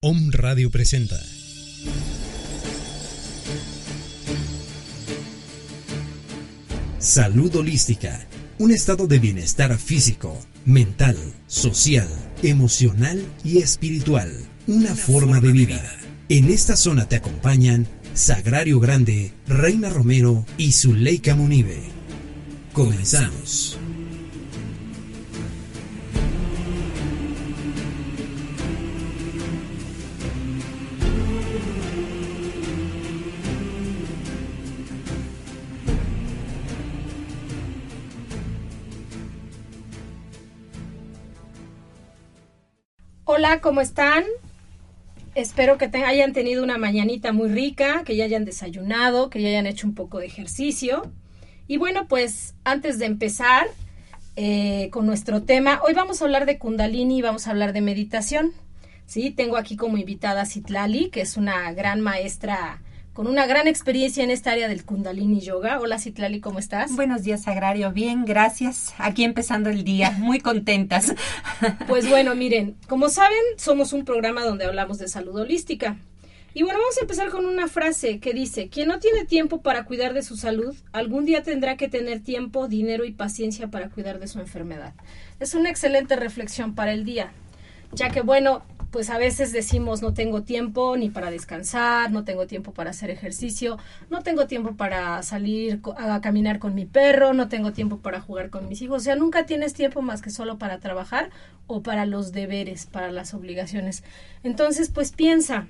Om Radio presenta. Salud holística. Un estado de bienestar físico, mental, social, emocional y espiritual. Una, forma, de vida. En esta zona te acompañan Sagrario Grande, Reina Romero y Zuleika Munive. Comenzamos. Hola, ¿cómo están? Espero que hayan tenido una mañanita muy rica, que ya hayan desayunado, que ya hayan hecho un poco de ejercicio. Y bueno, pues antes de empezar eh, con nuestro tema, hoy vamos a hablar de Kundalini y vamos a hablar de meditación. Sí, tengo aquí como invitada a Citlali, que es una gran maestra con una gran experiencia en esta área del Kundalini Yoga. Hola Citlali, ¿cómo estás? Buenos días, Agrario. Bien, gracias. Aquí empezando el día, muy contentas. Pues bueno, miren, como saben, somos un programa donde hablamos de salud holística. Y bueno, vamos a empezar con una frase que dice, quien no tiene tiempo para cuidar de su salud, algún día tendrá que tener tiempo, dinero y paciencia para cuidar de su enfermedad. Es una excelente reflexión para el día, ya que bueno, pues a veces decimos no tengo tiempo ni para descansar, no tengo tiempo para hacer ejercicio, no tengo tiempo para salir a caminar con mi perro, no tengo tiempo para jugar con mis hijos, o sea, nunca tienes tiempo más que solo para trabajar o para los deberes, para las obligaciones. Entonces, pues piensa,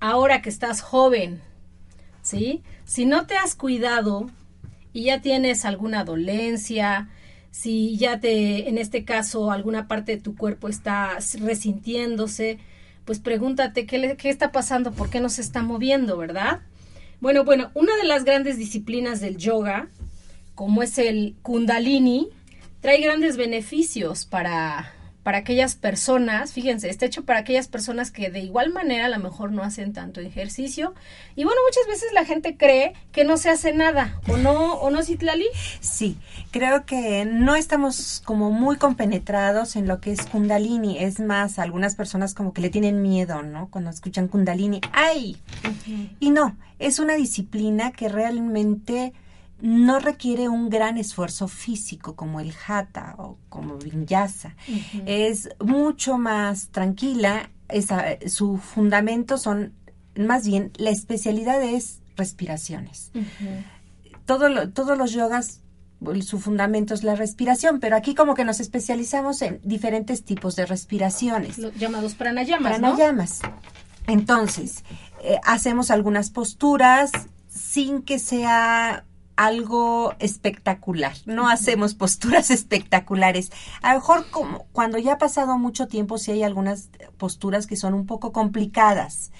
ahora que estás joven, ¿sí? Si no te has cuidado y ya tienes alguna dolencia, si ya te, en este caso, alguna parte de tu cuerpo está resintiéndose, pues pregúntate qué, qué está pasando, por qué no se está moviendo, ¿verdad? Bueno, bueno, una de las grandes disciplinas del yoga, como es el kundalini, trae grandes beneficios para, para aquellas personas, fíjense, está hecho para aquellas personas que de igual manera a lo mejor no hacen tanto ejercicio. Y bueno, muchas veces la gente cree que no se hace nada, ¿o no, o no, Citlali? Sí, creo que no estamos como muy compenetrados en lo que es Kundalini. Es más, algunas personas como que le tienen miedo, ¿no? Cuando escuchan Kundalini. ¡Ay! Y no, es una disciplina que realmente no requiere un gran esfuerzo físico como el hatha o como vinyasa. Es mucho más tranquila. Esa, su fundamento son, más bien, la especialidad es respiraciones. Todo lo- todos los yogas, su fundamento es la respiración, pero aquí como que nos especializamos en diferentes tipos de respiraciones Los llamados pranayamas, ¿no? pranayamas. Entonces, eh, hacemos algunas posturas sin que sea algo espectacular. No hacemos posturas espectaculares. A lo mejor como cuando ya ha pasado mucho tiempo, sí hay algunas posturas que son un poco complicadas,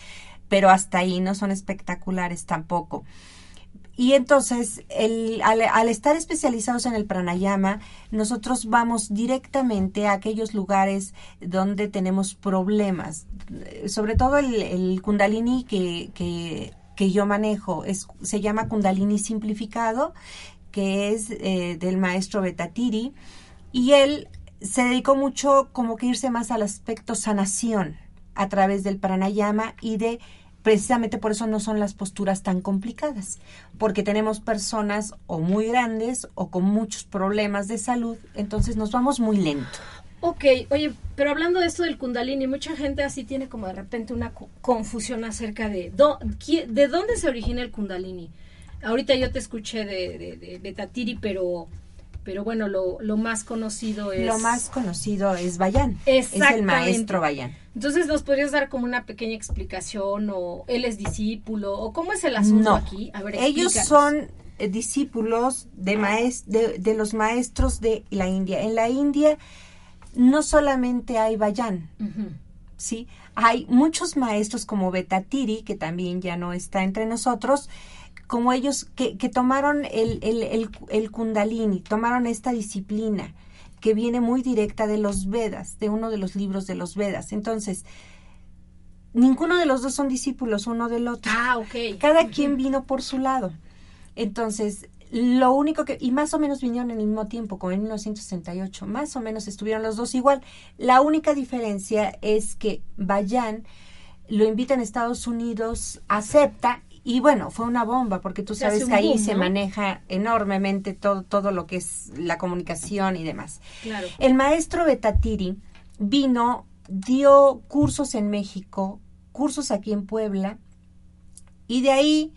pero hasta ahí no son espectaculares tampoco. Y entonces, el, al, al estar especializados en el pranayama, nosotros vamos directamente a aquellos lugares donde tenemos problemas. Sobre todo el, kundalini que, que yo manejo es, se llama kundalini simplificado, que es eh, del maestro Betatiri. Y él se dedicó mucho como que irse más al aspecto sanación a través del pranayama y de precisamente por eso no son las posturas tan complicadas, porque tenemos personas o muy grandes o con muchos problemas de salud, entonces nos vamos muy lento. Ok, oye, pero hablando de esto del kundalini, mucha gente así tiene como de repente una co- confusión acerca de, do- de dónde se origina el kundalini. Ahorita yo te escuché de, de, de Betatiri, pero, pero bueno, lo, lo más conocido es... Lo más conocido es Bayan, es el maestro Bayan. Entonces, ¿nos podrías dar como una pequeña explicación o él es discípulo o cómo es el asunto No, aquí? A ver, ellos son eh, discípulos de, maes- de, de los maestros de la India. En la India no solamente hay Bayan, Ujú. ¿sí? Hay muchos maestros como Betatiri, que también ya no está entre nosotros, como ellos que, que tomaron el, el, el, el kundalini, tomaron esta disciplina que viene muy directa de los Vedas, de uno de los libros de los Vedas. Entonces, ninguno de los dos son discípulos uno del otro. Ah, ok. Cada quien vino por su lado. Entonces, lo único que, y más o menos vinieron en el mismo tiempo, como en 1968, más o menos estuvieron los dos igual. La única diferencia es que Bayan lo invita en Estados Unidos, acepta, y bueno, fue una bomba, porque tú sabes que ahí boom, se maneja enormemente todo, todo lo que es la comunicación y demás. Claro. El maestro Betatiri vino, dio cursos en México, cursos aquí en Puebla, y de ahí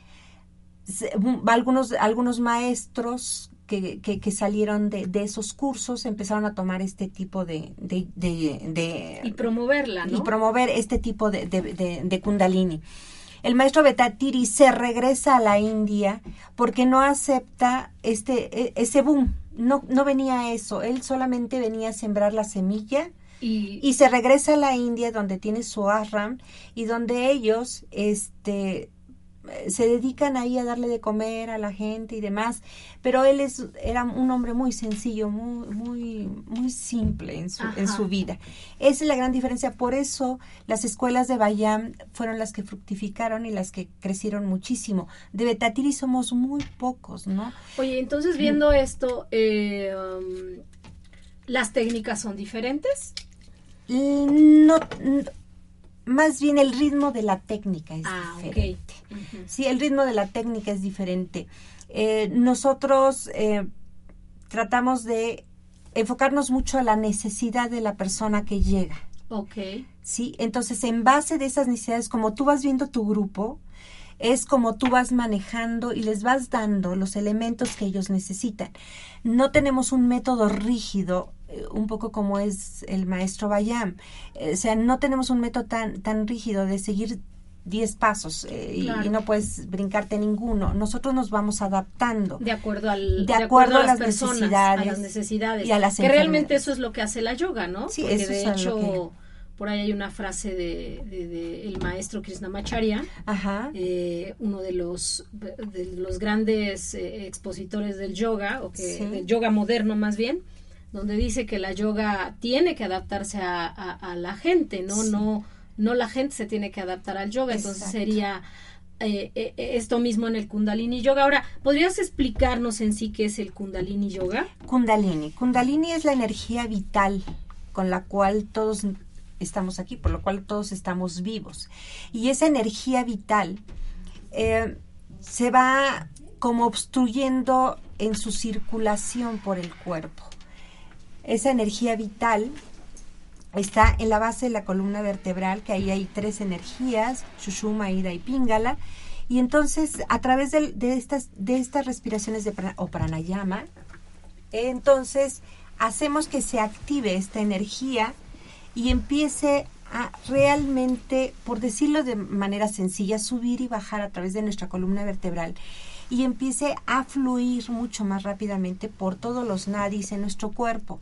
algunos, algunos maestros que, que, que salieron de, de esos cursos empezaron a tomar este tipo de, de, de- Y promoverla, ¿no? y promover este tipo de, de, de- de kundalini. El maestro Betatiri se regresa a la India porque no acepta este e- ese boom. No, no venía eso. Él solamente venía a sembrar la semilla y, y se regresa a la India donde tiene su ashram y donde ellos este se dedican ahí a darle de comer a la gente y demás, pero él es era un hombre muy sencillo, muy muy muy simple en su en su vida. Esa es la gran diferencia, por eso las escuelas de Bayam fueron las que fructificaron y las que crecieron muchísimo. De Betatiri somos muy pocos, ¿no? Oye, entonces viendo esto, eh, um, ¿las técnicas son diferentes? No, n- más bien el ritmo de la técnica es Ah, diferente. Ujú. Sí, el ritmo de la técnica es diferente. Eh, nosotros eh, tratamos de enfocarnos mucho a la necesidad de la persona que llega. Ok. ¿sí? Entonces, en base de esas necesidades, como tú vas viendo tu grupo, es como tú vas manejando y les vas dando los elementos que ellos necesitan. No tenemos un método rígido, un poco como es el maestro Bayam. Eh, o sea, no tenemos un método tan, tan rígido de seguir 10 pasos eh, y- Claro. y, no puedes brincarte ninguno. Nosotros nos vamos adaptando. De acuerdo al De acuerdo a las las personas, necesidades a las necesidades. y a las que realmente eso es lo que hace la yoga, ¿no? Sí, Porque eso de es hecho por ahí hay una frase de, de- de el maestro Krishnamacharya, Ajá. eh, uno de los de los grandes eh, expositores del yoga o que Sí. del yoga moderno más bien donde dice que la yoga tiene que adaptarse a, a- a la gente no Sí. no no la gente se tiene que adaptar al yoga entonces sería eh, eh, esto mismo en el kundalini yoga ahora podrías explicarnos en sí qué es el kundalini yoga Kundalini. Kundalini es la energía vital con la cual todos estamos aquí, por lo cual todos estamos vivos. Y esa energía vital eh, se va como obstruyendo en su circulación por el cuerpo. Esa energía vital está en la base de la columna vertebral, que ahí hay tres energías, Shushuma, Ida y Pingala. Y entonces, a través del- de, estas, de estas respiraciones de o pranayama, entonces hacemos que se active esta energía y empiece a realmente, por decirlo de manera sencilla, subir y bajar a través de nuestra columna vertebral y empiece a fluir mucho más rápidamente por todos los nadis en nuestro cuerpo.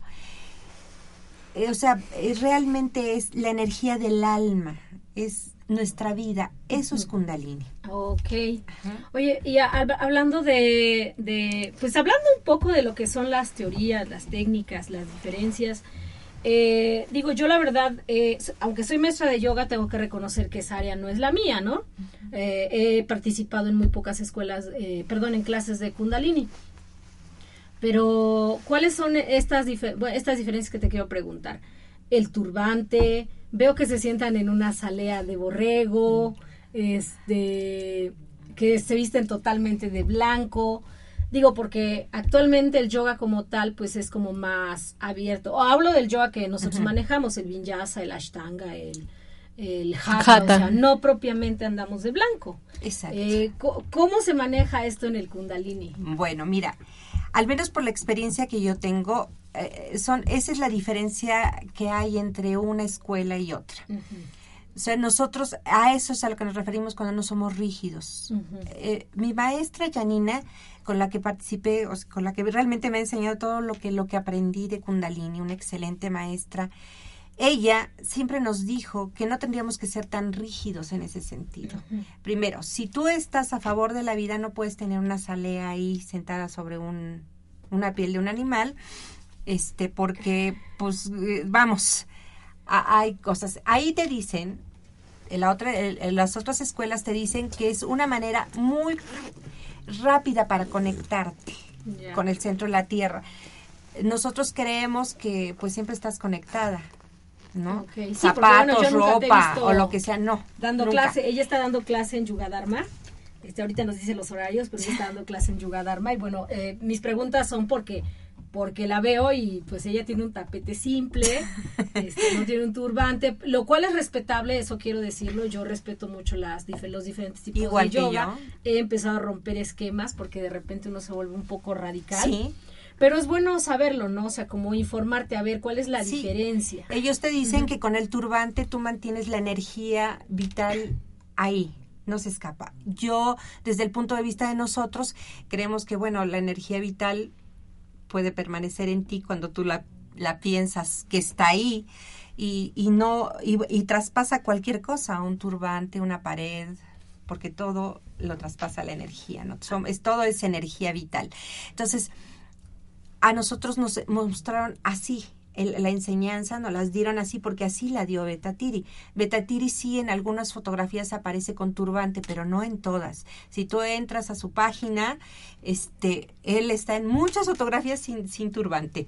Eh, o sea, eh, realmente es la energía del alma, es nuestra vida, eso es kundalini. Ok. Oye, y a- hab- hablando de, de, pues hablando un poco de lo que son las teorías, las técnicas, las diferencias, eh, digo, yo la verdad, eh, aunque soy maestra de yoga, tengo que reconocer que esa área no es la mía, ¿no? Eh, he participado en muy pocas escuelas, eh, perdón, en clases de kundalini. Pero, ¿cuáles son estas, bueno, estas diferencias que te quiero preguntar? El turbante, veo que se sientan en una salea de borrego, este, que se visten totalmente de blanco. Digo, porque actualmente el yoga como tal, pues es como más abierto. O hablo del yoga que nosotros manejamos, el vinyasa, el ashtanga, el, el hatha, Hatha. o sea, no propiamente andamos de blanco. Exacto. Eh, co- ¿Cómo se maneja esto en el kundalini? Bueno, mira, al menos por la experiencia que yo tengo, eh, son, esa es la diferencia que hay entre una escuela y otra. O sea, nosotros a eso es a lo que nos referimos cuando no somos rígidos. Eh, mi maestra Janina, con la que participé, o sea, con la que realmente me ha enseñado todo lo que, lo que aprendí de Kundalini, una excelente maestra, ella siempre nos dijo que no tendríamos que ser tan rígidos en ese sentido. Primero, si tú estás a favor de la vida, no puedes tener una salea ahí sentada sobre un, una piel de un animal, este, porque, pues, eh, vamos, hay cosas. Ahí te dicen, en la otra, en- las otras escuelas te dicen que es una manera muy rápida para conectarte con el centro de la Tierra. Nosotros creemos que pues siempre estás conectada, ¿no? Ok, sí, porque, Zapatos, bueno, ropa o lo que sea, no. dando nunca. clase, ella está dando clase en Yuga Dharma. Este, ahorita nos dice los horarios, pero ella está dando clase en Yuga Dharma. Y bueno, eh, mis preguntas son porque porque la veo y pues ella tiene un tapete simple, este, no tiene un turbante, lo cual es respetable, eso quiero decirlo, yo respeto mucho las los diferentes tipos Igual de yoga. yo. He empezado a romper esquemas porque de repente uno se vuelve un poco radical. Sí. Pero es bueno saberlo, ¿no? O sea, como informarte a ver cuál es la Sí. diferencia. Ellos te dicen que con el turbante tú mantienes la energía vital ahí, no se escapa. Yo, desde el punto de vista de nosotros, creemos que, bueno, la energía vital puede permanecer en ti cuando tú la, la piensas que está ahí y, no, y, traspasa cualquier cosa, un turbante, una pared, porque todo lo traspasa la energía, ¿no? Es, todo es energía vital. Entonces, a nosotros nos mostraron así el- la enseñanza, nos las dieron así porque así la dio Betatiri. Betatiri sí en algunas fotografías aparece con turbante, pero no en todas. Si tú entras a su página, este, él está en muchas fotografías sin, sin turbante.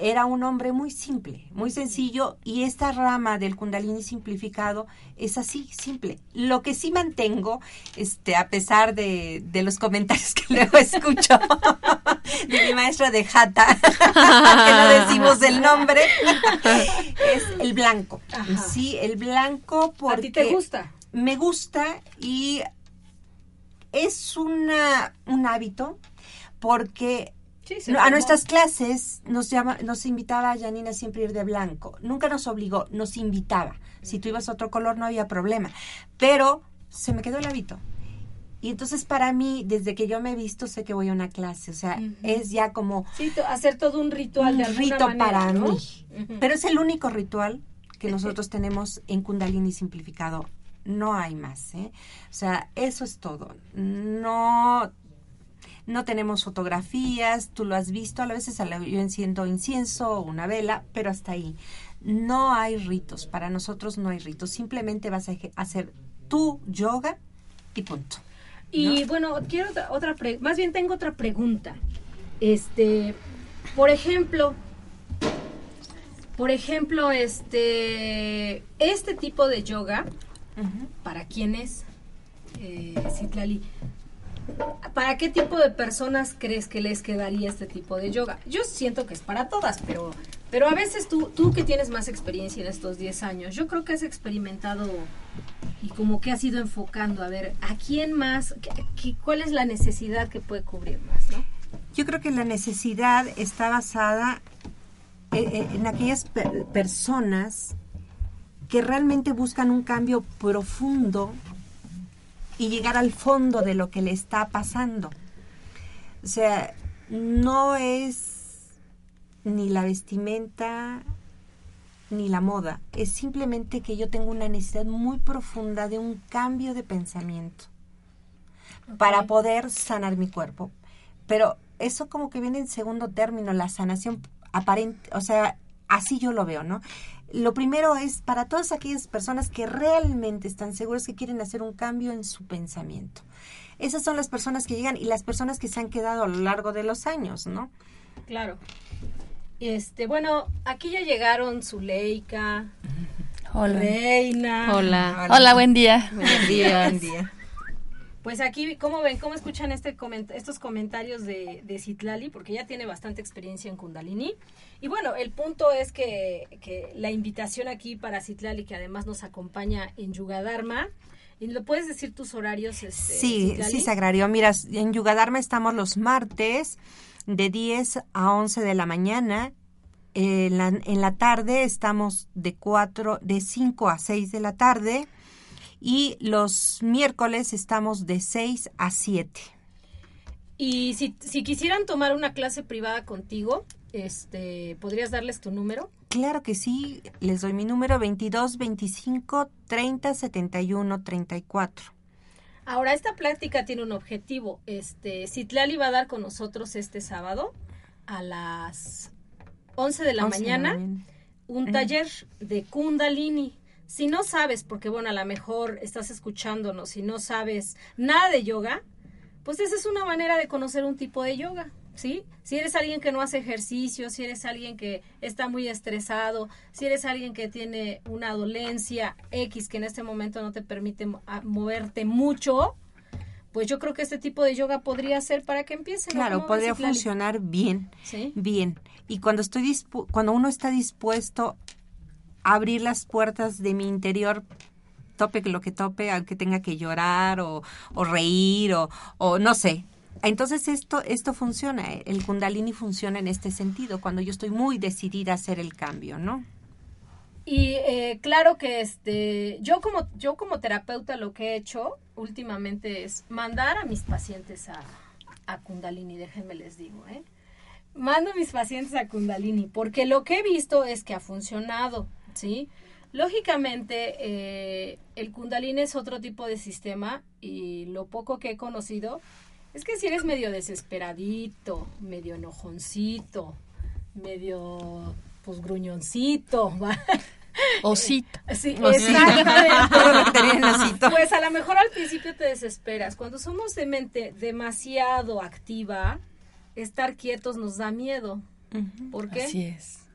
Era un hombre muy simple, muy sencillo y esta rama del Kundalini simplificado es así, simple. Lo que sí mantengo, este, a pesar de, de los comentarios que luego escucho de mi maestra de Jata, que no decimos el nombre, es el blanco. Ajá. Sí, el blanco porque ¿A ti te gusta? me gusta y es una, un hábito porque Sí, a nuestras clases nos llama, nos invitaba a Janina siempre a ir de blanco. Nunca nos obligó, nos invitaba. Si tú ibas a otro color no había problema. Pero se me quedó el hábito. Y entonces para mí, desde que yo me he visto, sé que voy a una clase. O sea, es ya como Sí, hacer todo un ritual un de rito manera, para ¿no? mí. Pero es el único ritual que nosotros tenemos en Kundalini simplificado. No hay más, ¿eh? O sea, eso es todo. No, no tenemos fotografías, tú lo has visto, a veces yo enciendo incienso o una vela, pero hasta ahí. No hay ritos, para nosotros no hay ritos, simplemente vas a hacer tu yoga y punto. Y bueno, quiero otra, otra pre- más bien tengo otra pregunta. Este, por ejemplo, por ejemplo, este, este tipo de yoga, ¿para quién es, eh, Citlali? ¿Para qué tipo de personas crees que les quedaría este tipo de yoga? Yo siento que es para todas, pero, pero a veces tú, tú que tienes más experiencia en estos 10 años, yo creo que has experimentado y como que has ido enfocando a ver a quién más, qué- cuál es la necesidad que puede cubrir más, ¿no? Yo creo que la necesidad está basada eh, eh, en aquellas per- personas que realmente buscan un cambio profundo y llegar al fondo de lo que le está pasando. O sea, no es ni la vestimenta ni la moda, es simplemente que yo tengo una necesidad muy profunda de un cambio de pensamiento para poder sanar mi cuerpo. Pero eso como que viene en segundo término, la sanación aparente, o sea, así yo lo veo, ¿no? Lo primero es para todas aquellas personas que realmente están seguras que quieren hacer un cambio en su pensamiento. Esas son las personas que llegan y las personas que se han quedado a lo largo de los años, ¿no? Claro. Este, bueno, aquí ya llegaron Zuleika, Hola. Reina. Hola. Hola. Hola, buen día. Buen día, buen día. Pues aquí, ¿cómo ven? ¿Cómo escuchan este coment- estos comentarios de, de Citlali? Porque ella tiene bastante experiencia en Kundalini. Y bueno, el punto es que, que la invitación aquí para Citlali, que además nos acompaña en Yuga Dharma, ¿y ¿lo puedes decir tus horarios? Este, Sí, Citlali? sí, Sagrario. Mira, en Yugadharma estamos los martes de 10 a 11 de la mañana. En la, en la tarde estamos de 4, de 5 a 6 de la tarde. Y los miércoles estamos de 6 a 7. Y si, si quisieran tomar una clase privada contigo, este, ¿podrías darles tu número? Claro que sí, les doy mi número 22 25 30 71 34. Ahora, esta plática tiene un objetivo. Este, Citlali va a dar con nosotros este sábado a las 11 de la 11 de la mañana un taller de Kundalini. Si no sabes, porque bueno, a lo mejor estás escuchándonos y no sabes nada de yoga, pues esa es una manera de conocer un tipo de yoga, ¿sí? Si eres alguien que no hace ejercicio, si eres alguien que está muy estresado, si eres alguien que tiene una dolencia X que en este momento no te permite moverte mucho, pues yo creo que este tipo de yoga podría ser para que empiecen. Claro, ¿Cómo podría funcionar bien, Sí. bien. Y cuando estoy dispu- cuando uno está dispuesto abrir las puertas de mi interior, tope lo que tope, aunque tenga que llorar o, reír o, o no sé. Entonces esto, esto funciona, eh, el kundalini funciona en este sentido, cuando yo estoy muy decidida a hacer el cambio, ¿no? Y eh, claro que este, yo como, yo como terapeuta lo que he hecho últimamente es mandar a mis pacientes a, a Kundalini, déjenme les digo, ¿eh? Mando a mis pacientes a Kundalini, porque lo que he visto es que ha funcionado, ¿sí? Lógicamente, eh, el Kundalini es otro tipo de sistema y lo poco que he conocido es que si eres medio desesperadito, medio enojoncito, medio pues gruñoncito, ¿va? Osito. Sí, exactamente. Pues a lo mejor al principio te desesperas. Cuando somos de mente demasiado activa, estar quietos nos da miedo. ¿Por qué? Así es.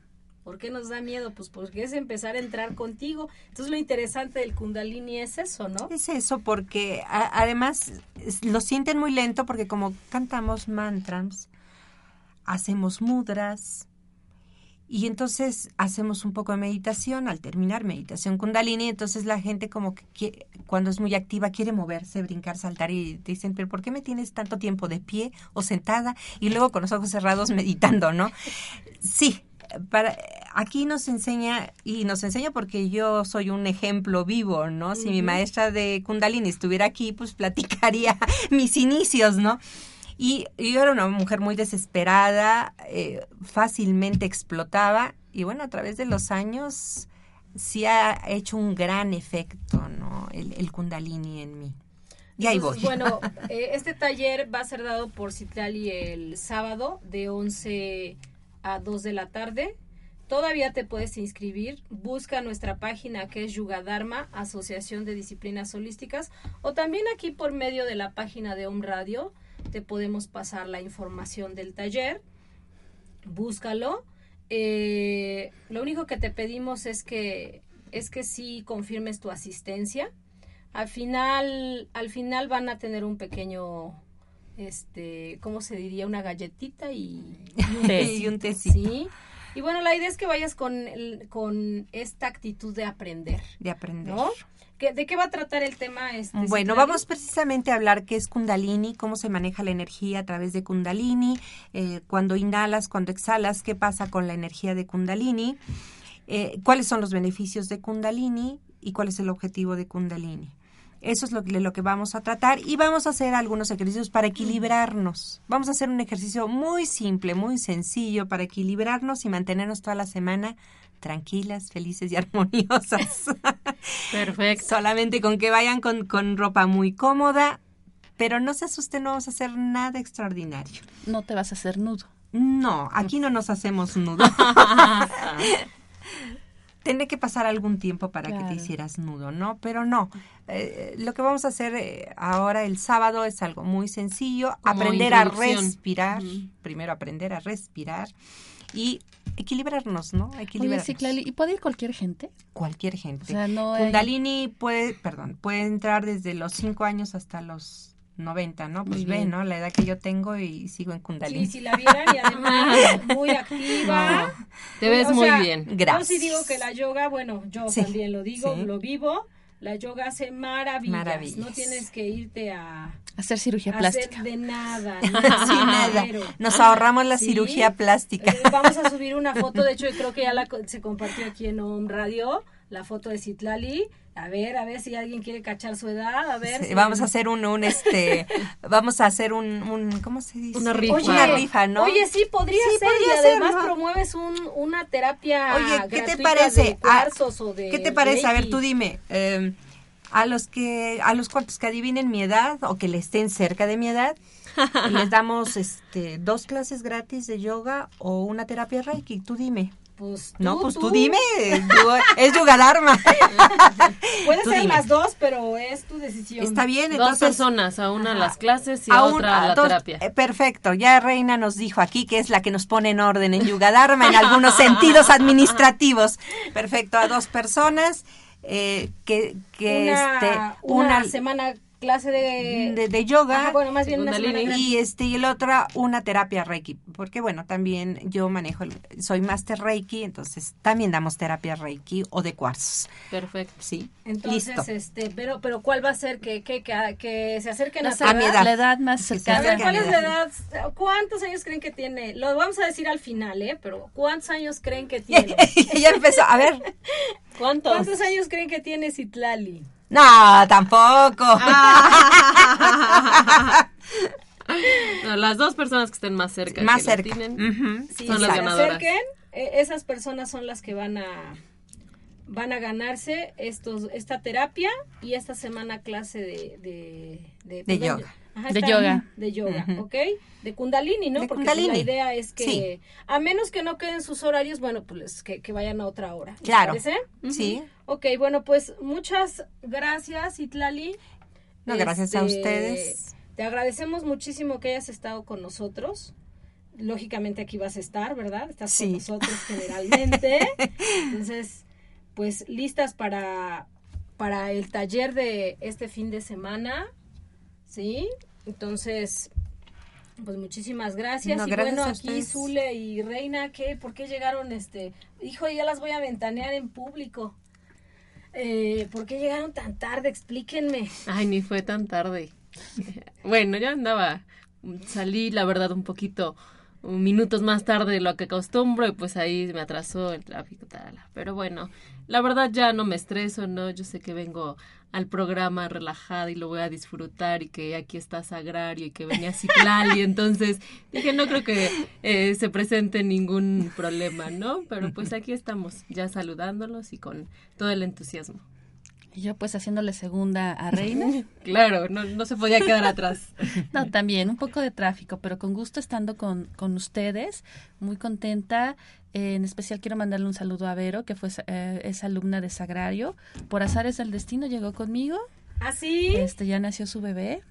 ¿Por qué nos da miedo? Pues porque es empezar a entrar contigo. Entonces lo interesante del kundalini es eso, ¿no? Es eso, porque además lo sienten muy lento porque como cantamos mantras, hacemos mudras y entonces hacemos un poco de meditación al terminar meditación kundalini, entonces la gente como que quie- cuando es muy activa quiere moverse, brincar, saltar y dicen, pero ¿por qué me tienes tanto tiempo de pie o sentada y luego con los ojos cerrados meditando, no? Sí, para aquí nos enseña y nos enseña porque yo soy un ejemplo vivo, ¿no? Si mi maestra de Kundalini estuviera aquí, pues platicaría mis inicios, ¿no? Y yo era una mujer muy desesperada, eh, fácilmente explotaba y bueno, a través de los años sí ha hecho un gran efecto, ¿no? El, el Kundalini en mí. Y ahí voy. Bueno, eh, este taller va a ser dado por Citlali el sábado de 11 a 2 de la tarde. Todavía te puedes inscribir. Busca nuestra página que es Yuga Dharma, Asociación de Disciplinas Holísticas, o también aquí por medio de la página de Home Radio te podemos pasar la información del taller. Búscalo. Eh, lo único que te pedimos es que es que sí confirmes tu asistencia. Al final, al final van a tener un pequeño, este, ¿cómo se diría? Una galletita y, y un. Y un tecito. Sí. Y bueno, la idea es que vayas con, con esta actitud de aprender, de aprender. ¿no? ¿Qué- ¿De qué va a tratar el tema? Este, Bueno, Citlali? vamos precisamente a hablar qué es Kundalini, cómo se maneja la energía a través de Kundalini, eh, cuando inhalas, cuando exhalas, qué pasa con la energía de Kundalini, eh, cuáles son los beneficios de Kundalini y cuál es el objetivo de Kundalini. Eso es lo que, lo que vamos a tratar y vamos a hacer algunos ejercicios para equilibrarnos. Vamos a hacer un ejercicio muy simple, muy sencillo para equilibrarnos y mantenernos toda la semana tranquilas, felices y armoniosas. Perfecto. Solamente con que vayan con, con ropa muy cómoda, pero no se asusten, no vamos a hacer nada extraordinario. No te vas a hacer nudo. No, aquí no nos hacemos nudo. Tendré que pasar algún tiempo para que te hicieras nudo, ¿no? Pero no. Eh, lo que vamos a hacer eh, ahora el sábado es algo muy sencillo. Como aprender a respirar. Primero aprender a respirar y equilibrarnos, ¿no? Oye, Equilibrarnos. sí, ¿y puede ir cualquier gente? Cualquier gente. O sea, no hay- Kundalini puede, perdón, puede entrar desde los 5 años hasta los 90, ¿no? Pues ve. ¿no? La edad que yo tengo y sigo en Sí, Kundalini. si la vieran y además muy activa. Te ves O muy sea, bien. Gracias. Yo sí digo que la yoga, bueno, yo Sí, también lo digo, sí. lo vivo. La yoga hace maravillas. Maravillas. No tienes que irte a Hacer cirugía hacer plástica. de nada. Sin nada. Nos ahorramos la Sí. cirugía plástica. Eh, vamos a subir una foto, de hecho creo que ya la, co- se compartió aquí en Home Radio, la foto de Citlali. A ver, a ver si alguien quiere cachar su edad, a ver. Sí, si- vamos a hacer un, un este, vamos a hacer un, un, ¿cómo se dice? Una rifa. Oye, Una rifa, ¿no? Oye, sí, podría Sí, ser. podría y ser, además ¿no? promueves un, una terapia Oye, ¿qué te parece? de cuarzos o de ¿Qué te parece? A ver, tú dime, eh, a los que, a los cuantos que adivinen mi edad o que le estén cerca de mi edad, les damos este dos clases gratis de yoga o una terapia Reiki. Tú dime. Pues tú, No, pues tú, dime. Es Yoga Dharma. Puede Tú ser dime. las dos, pero es tu decisión. Está bien, Dos entonces. personas, a una a las clases y a, otra a la dos- terapia. eh, perfecto, ya Reina nos dijo aquí que es la que nos pone en orden en Yuga Dharma en algunos sentidos administrativos. Perfecto, a dos personas eh, que, que una, este, una una semana clase de, de, de yoga Ajá, bueno, más bien una Kundalini. semana y este y el otra una terapia Reiki, porque bueno, también yo manejo el- soy máster Reiki, entonces también damos terapia Reiki o de cuarzos. Perfecto. Sí. Entonces, Listo. este, pero, pero ¿cuál va a ser que, que, que, que se acerquen La a, a mi edad? La edad más A cercana. ver, ¿cuál es la edad. edad? ¿Cuántos años creen que tiene? Lo vamos a decir al final, ¿eh? Pero ¿cuántos años creen que tiene? ya empezó, a ver. ¿Cuántos? ¿Cuántos años creen que tiene Citlali? No, tampoco. No, las dos personas que estén más cerca. Más que cerca. tienen. Si Son se las ganadoras. acerquen, eh, esas personas son las que van a van a ganarse estos esta terapia y esta semana clase de de, De perdón, yoga. Ajá, De yoga. de yoga, Ujú. ¿ok? De Kundalini, ¿no? De Porque pues, Kundalini. la idea es que Sí. a menos que no queden sus horarios, bueno, pues que, que vayan a otra hora. ¿Les Claro. parece? Sí. Ok, bueno, pues muchas gracias, Itlali. No, gracias a Este, ustedes. Te agradecemos muchísimo que hayas estado con nosotros. Lógicamente aquí vas a estar, ¿verdad? Estás Sí. con nosotros generalmente. Entonces, pues listas para, para el taller de este fin de semana. ¿Sí? Entonces, pues muchísimas gracias. No, y gracias bueno, a aquí ustedes. Zule y Reina, ¿qué? ¿Por qué llegaron este? Hijo, ya las voy a ventanear en público. Eh, ¿Por qué llegaron tan tarde? Explíquenme. Ay, ni fue tan tarde. Bueno, yo andaba, salí la verdad un poquito minutos más tarde de lo que acostumbro y pues ahí me atrasó el tráfico. Tal. Pero bueno, la verdad ya no me estreso, ¿no? Yo sé que vengo al programa relajada y lo voy a disfrutar y que aquí está Sagrario y que venía Ciclali, entonces dije no creo que eh, se presente ningún problema, ¿no? Pero pues aquí estamos ya saludándolos y con todo el entusiasmo. Y yo pues haciéndole segunda a Reina. Claro, no, no se podía quedar atrás. No, también un poco de tráfico, pero con gusto estando con, con ustedes, muy contenta. En especial quiero mandarle un saludo a Vero, que fue eh, es alumna de Sagrario. Por azares del destino llegó conmigo. ¿Así? Este ya nació su bebé.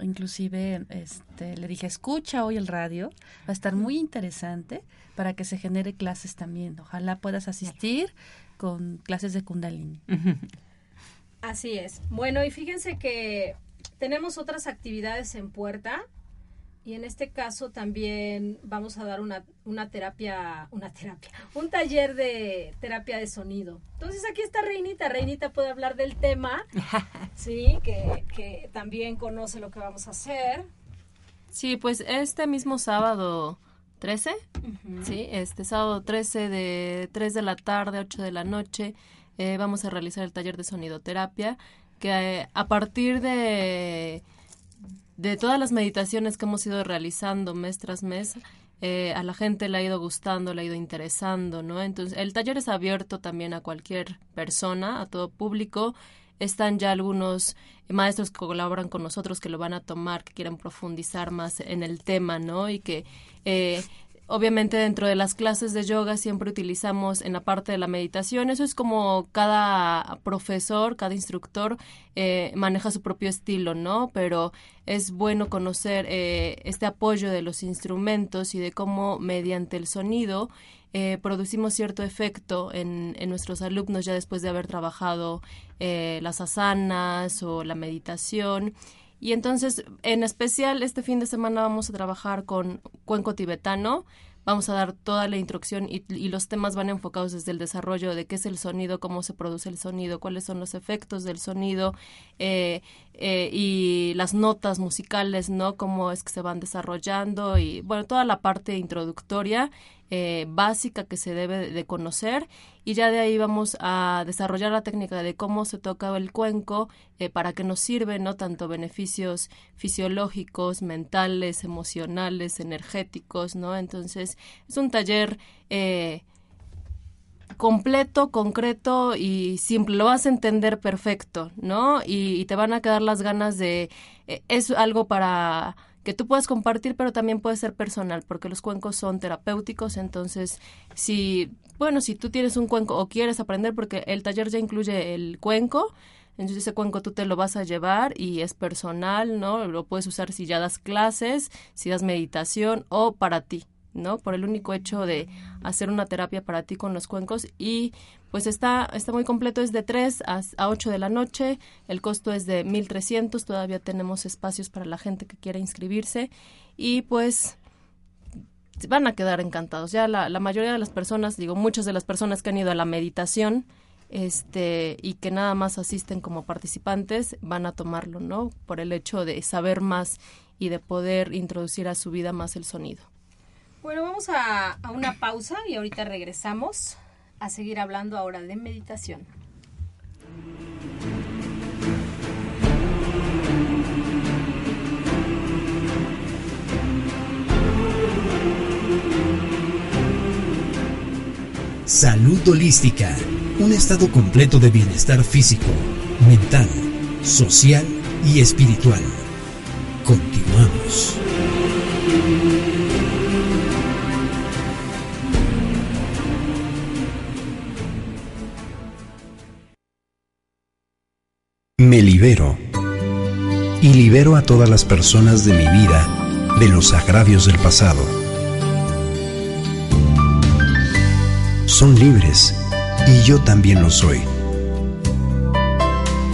Inclusive este le dije, "Escucha hoy el radio, va a estar muy interesante para que se genere clases también. Ojalá puedas asistir con clases de Kundalini." Así es. Bueno, y fíjense que tenemos otras actividades en puerta y en este caso también vamos a dar una, una terapia, una terapia, un taller de terapia de sonido. Entonces aquí está Reinita, Reinita puede hablar del tema, sí, que, que también conoce lo que vamos a hacer. Sí, pues este mismo sábado 13, sí, este sábado 13 de 3 de la tarde a 8 de la noche eh, vamos a realizar el taller de sonidoterapia que eh, a partir de de todas las meditaciones que hemos ido realizando mes tras mes eh, a la gente le ha ido gustando, le ha ido interesando, ¿no? Entonces, el taller es abierto también a cualquier persona, a todo público. Están ya algunos maestros que colaboran con nosotros que lo van a tomar, que quieren profundizar más en el tema, ¿no? Y que eh, obviamente dentro de las clases de yoga siempre utilizamos en la parte de la meditación, eso es como cada profesor, cada instructor eh, maneja su propio estilo, ¿no? Pero es bueno conocer eh, este apoyo de los instrumentos y de cómo mediante el sonido eh, producimos cierto efecto en, en, nuestros alumnos ya después de haber trabajado eh, las asanas o la meditación. Y entonces, en especial, este fin de semana vamos a trabajar con cuenco tibetano. Vamos a dar toda la instrucción y, y, los temas van enfocados desde el desarrollo de qué es el sonido, cómo se produce el sonido, cuáles son los efectos del sonido eh, eh, y las notas musicales, ¿no? Cómo es que se van desarrollando y, bueno, toda la parte introductoria eh, básica que se debe de conocer y ya de ahí vamos a desarrollar la técnica de cómo se toca el cuenco, eh, para qué nos sirve, ¿no? Tanto beneficios fisiológicos, mentales, emocionales, energéticos, ¿no? Entonces es un taller... Eh, completo, concreto y simple. Lo vas a entender perfecto, ¿no? Y, te van a quedar las ganas de... Eh, es algo para que tú puedas compartir, pero también puede ser personal, porque los cuencos son terapéuticos, entonces si, bueno, si tú tienes un cuenco o quieres aprender, porque el taller ya incluye el cuenco, entonces ese cuenco tú te lo vas a llevar y es personal, ¿no? Lo puedes usar si ya das clases, si das meditación o para ti, ¿no? Por el único hecho de hacer una terapia para ti con los cuencos y pues está, está muy completo, es de 3 a, a 8 de la noche, el costo es de 1.300, todavía tenemos espacios para la gente que quiera inscribirse y pues van a quedar encantados. Ya la, la mayoría de las personas, digo, muchas de las personas que han ido a la meditación, este y que nada más asisten como participantes van a tomarlo, ¿no? Por el hecho de saber más y de poder introducir a su vida más el sonido. Bueno, vamos a, a una pausa y ahorita regresamos a seguir hablando ahora de meditación. Salud holística, un estado completo de bienestar físico, mental, social y espiritual. Continuamos. Me libero. Y libero a todas las personas de mi vida de los agravios del pasado. Son libres y yo también lo soy.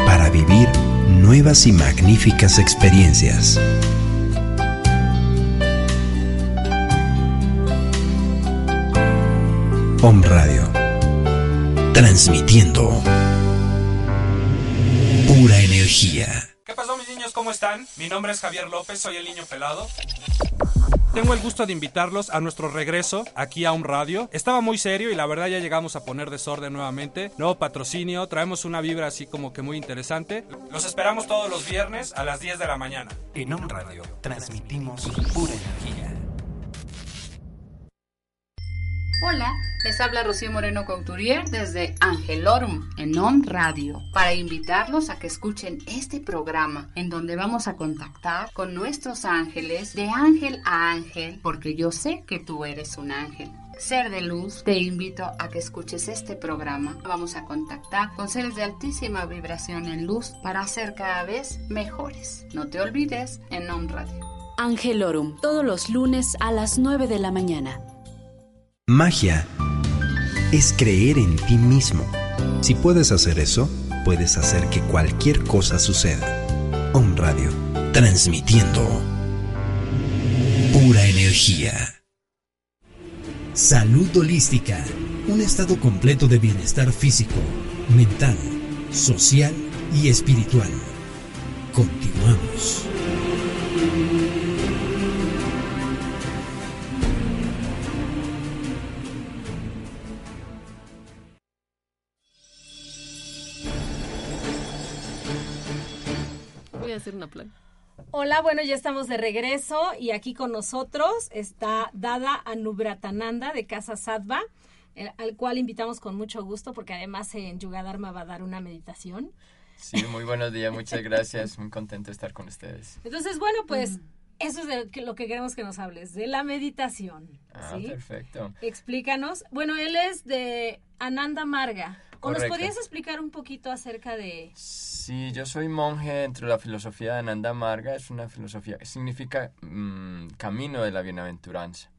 Para vivir nuevas y magníficas experiencias. Home Radio. Transmitiendo pura energía. ¿Qué pasó mis niños? ¿Cómo están? Mi nombre es Javier López, soy el niño pelado. Tengo el gusto de invitarlos a nuestro regreso aquí a un radio. Estaba muy serio y la verdad ya llegamos a poner desorden nuevamente. Nuevo patrocinio, traemos una vibra así como que muy interesante. Los esperamos todos los viernes a las 10 de la mañana. En un radio transmitimos pura energía. Hola, les habla Rocío Moreno Couturier desde Angelorum en On Radio para invitarlos a que escuchen este programa en donde vamos a contactar con nuestros ángeles de ángel a ángel porque yo sé que tú eres un ángel. Ser de luz, te invito a que escuches este programa. Vamos a contactar con seres de altísima vibración en luz para ser cada vez mejores. No te olvides en On Radio. Angelorum, todos los lunes a las 9 de la mañana. Magia es creer en ti mismo. Si puedes hacer eso, puedes hacer que cualquier cosa suceda. Home Radio, transmitiendo pura energía. Salud holística, un estado completo de bienestar físico, mental, social y espiritual. Continuamos. Hacer una plan. Hola, bueno, ya estamos de regreso y aquí con nosotros está Dada Anubratananda de Casa Sattva, el- al cual invitamos con mucho gusto porque además en Yugadharma va a dar una meditación. Sí, muy buenos días, muchas gracias. Muy contento de estar con ustedes. Entonces, bueno, pues eso es de lo que queremos que nos hables, de la meditación. Ah, ¿sí? perfecto. Explícanos. Bueno, él es de Ananda Marga. ¿O nos podrías explicar un poquito acerca de... Sí, yo soy monje dentro de la filosofía de Ananda Marga. Es una filosofía que significa mm, camino de la bienaventuranza.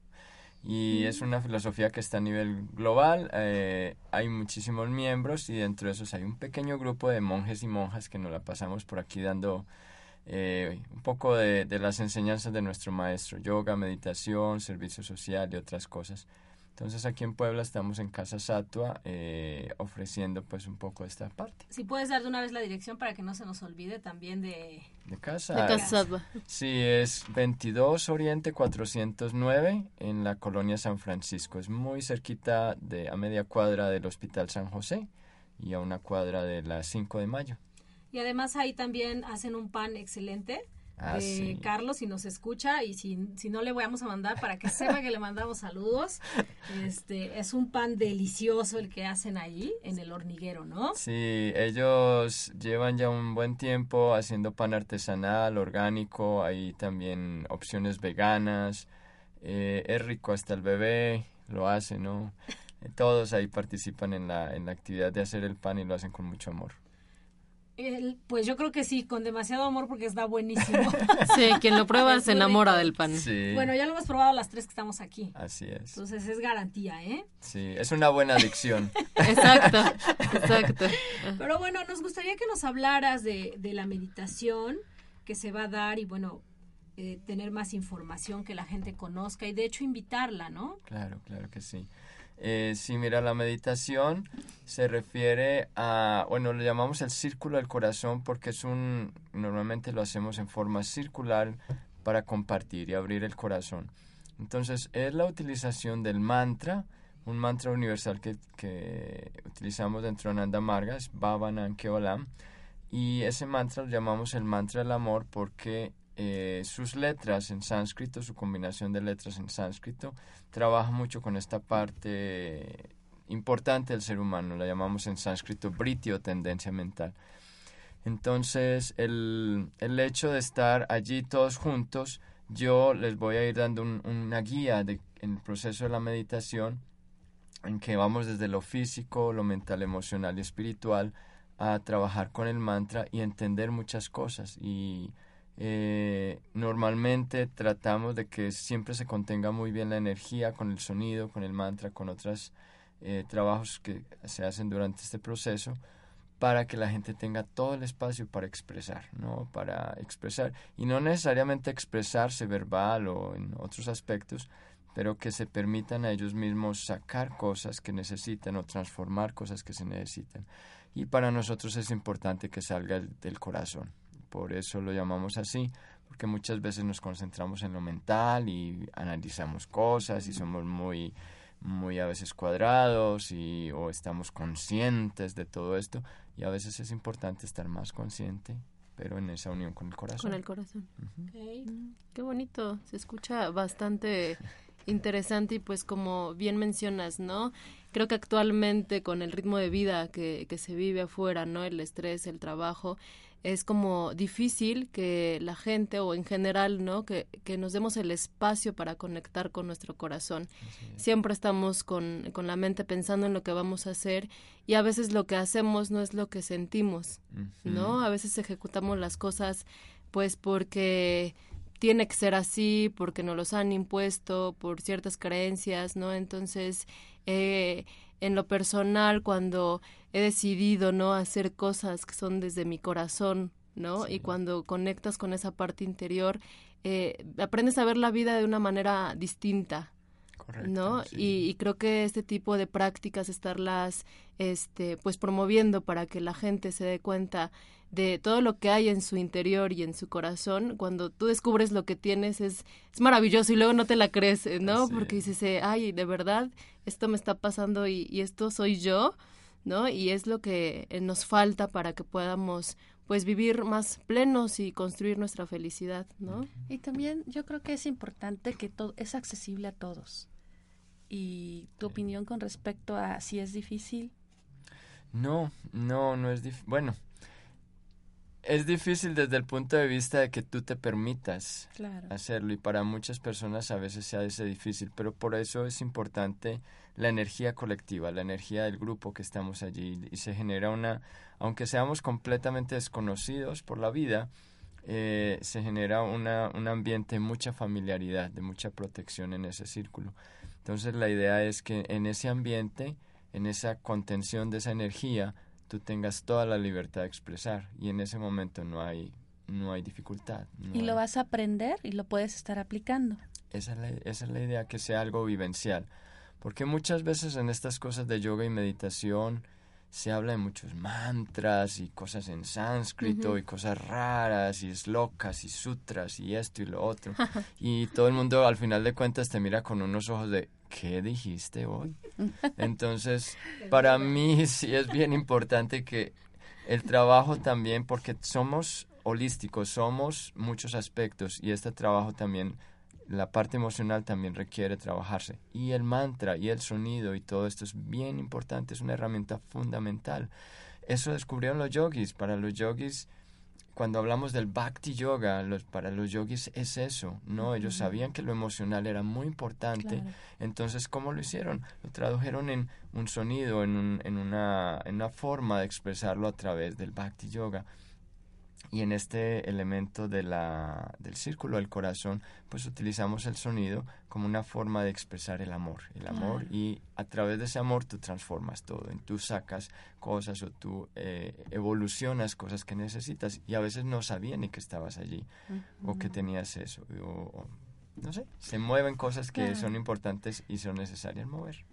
Y es una filosofía que está a nivel global. eh, hay muchísimos miembros y dentro de esos hay un pequeño grupo de monjes y monjas que nos la pasamos por aquí dando eh, un poco de, de las enseñanzas de nuestro maestro. Yoga, meditación, servicio social y otras cosas. Entonces aquí en Puebla estamos en Casa Satua eh, ofreciendo pues un poco esta parte. Si puedes dar de una vez la dirección para que no se nos olvide también de... De casa. De Casa Satua. Sí, es 22 Oriente 409 en la colonia San Francisco. Es muy cerquita de a media cuadra del Hospital San José y a una cuadra de la 5 de mayo. Y además ahí también hacen un pan excelente. Ah, sí. Carlos, si nos escucha y si, si no le vamos a mandar para que sepa que le mandamos saludos. Este es un pan delicioso el que hacen ahí en el hormiguero, ¿no? Sí, ellos llevan ya un buen tiempo haciendo pan artesanal, orgánico, hay también opciones veganas, eh, es rico hasta el bebé, lo hace, ¿no? Eh, Todos ahí participan en la, en la actividad de hacer el pan y lo hacen con mucho amor. El- pues yo creo que sí, con demasiado amor porque está buenísimo. Sí, quien lo prueba se enamora rico. del pan. Sí, Bueno, ya lo hemos probado las tres que estamos aquí. así es. Entonces es garantía, ¿eh? Sí, es una buena adicción. Exacto, exacto. Pero bueno, nos gustaría que nos hablaras de, de la meditación que se va a dar y bueno, eh, tener más información que la gente conozca y de hecho invitarla, ¿no? Claro, claro que sí. Eh, sí, mira, la meditación se refiere a, bueno, lo llamamos el círculo del corazón porque es un, normalmente lo hacemos en forma circular para compartir y abrir el corazón. Entonces, es la utilización del mantra, un mantra universal que, utilizamos dentro de Nanda Marga, es Bhavanan Keolam, y ese mantra lo llamamos el mantra del amor porque eh, sus letras en sánscrito, su combinación de letras en sánscrito, trabaja mucho con esta parte importante del ser humano, la llamamos en sánscrito briti o tendencia mental. Entonces, el, el hecho de estar allí todos juntos, yo les voy a ir dando un- una guía de, en el proceso de la meditación, en que vamos desde lo físico, lo mental, emocional y espiritual a trabajar con el mantra y entender muchas cosas. Y eh, normalmente tratamos de que siempre se contenga muy bien la energía con el sonido, con el mantra, con otros trabajos que se hacen durante este proceso para que la gente tenga todo el espacio para expresar, ¿no? Para expresar. Y no necesariamente expresarse verbal o en otros aspectos, pero que se permitan a ellos mismos sacar cosas que necesitan o transformar cosas que se necesitan. Y para nosotros es importante que salga el- del corazón. Por eso lo llamamos así, porque muchas veces nos concentramos en lo mental y analizamos cosas y somos muy muy a veces cuadrados y o estamos conscientes de todo esto. Y a veces es importante estar más consciente pero en esa unión con el corazón. Con el corazón. Mm, Qué bonito, se escucha bastante interesante y pues como bien mencionas, ¿no? Creo que actualmente con el ritmo de vida que, que se vive afuera, ¿no? El estrés, el trabajo, es como difícil que la gente o en general, ¿no? Que, que nos demos el espacio para conectar con nuestro corazón. Siempre estamos con, con la mente pensando en lo que vamos a hacer y a veces lo que hacemos no es lo que sentimos, ¿no? A veces ejecutamos las cosas pues porque tiene que ser así, porque nos los han impuesto por ciertas creencias, ¿no? Entonces, eh, en lo personal, cuando he decidido, ¿no? Hacer cosas que son desde mi corazón, ¿no? Y cuando conectas con esa parte interior, eh, aprendes a ver la vida de una manera distinta, Correcto, ¿no? sí. Y, y creo que este tipo de prácticas, estarlas, este, pues promoviendo para que la gente se dé cuenta de todo lo que hay en su interior y en su corazón, cuando tú descubres lo que tienes es, es maravilloso y luego no te la crees, eh, ¿no? Porque dices, eh, ay, de verdad, esto me está pasando y, y esto soy yo, ¿no? Y es lo que eh, nos falta para que podamos pues vivir más plenos y construir nuestra felicidad, ¿no? Y también yo creo que es importante que todo es accesible a todos. Y tu opinión con respecto a si es difícil. No, no, no es difícil. Bueno, es difícil desde el punto de vista de que tú te permitas Claro. hacerlo y para muchas personas a veces se hace difícil, pero por eso es importante la energía colectiva, la energía del grupo que estamos allí y se genera una, aunque seamos completamente desconocidos por la vida, eh, se genera una, un ambiente de mucha familiaridad, de mucha protección en ese círculo. Entonces la idea es que en ese ambiente, en esa contención de esa energía, tú tengas toda la libertad de expresar y en ese momento no hay no hay dificultad. no Y lo hay- vas a aprender y lo puedes estar aplicando. esa es, la, esa es la idea, que sea algo vivencial. Porque muchas veces en estas cosas de yoga y meditación se habla de muchos mantras y cosas en sánscrito y cosas raras y slokas y sutras y esto y lo otro. y todo el mundo al final de cuentas te mira con unos ojos de ¿qué dijiste hoy? Entonces, para mí sí es bien importante que el trabajo también, porque somos holísticos, somos muchos aspectos y este trabajo también, la parte emocional también requiere trabajarse. Y el mantra y el sonido y todo esto es bien importante, es una herramienta fundamental. Eso descubrieron los yogis. Para los yogis, cuando hablamos del bhakti yoga, los, para los yogis es eso, ¿no? Ellos sabían que lo emocional era muy importante. Claro. Entonces, ¿cómo lo hicieron? Lo tradujeron en un sonido, en, un- en, una, en una forma de expresarlo a través del bhakti yoga. Y en este elemento de la, del círculo del corazón, pues utilizamos el sonido como una forma de expresar el amor. El amor y a través de ese amor tú transformas todo. Tú sacas cosas o tú eh, evolucionas cosas que necesitas y a veces no sabía ni que estabas allí o que tenías eso. O, o- no sé, se mueven cosas que Claro. son importantes y son necesarias mover.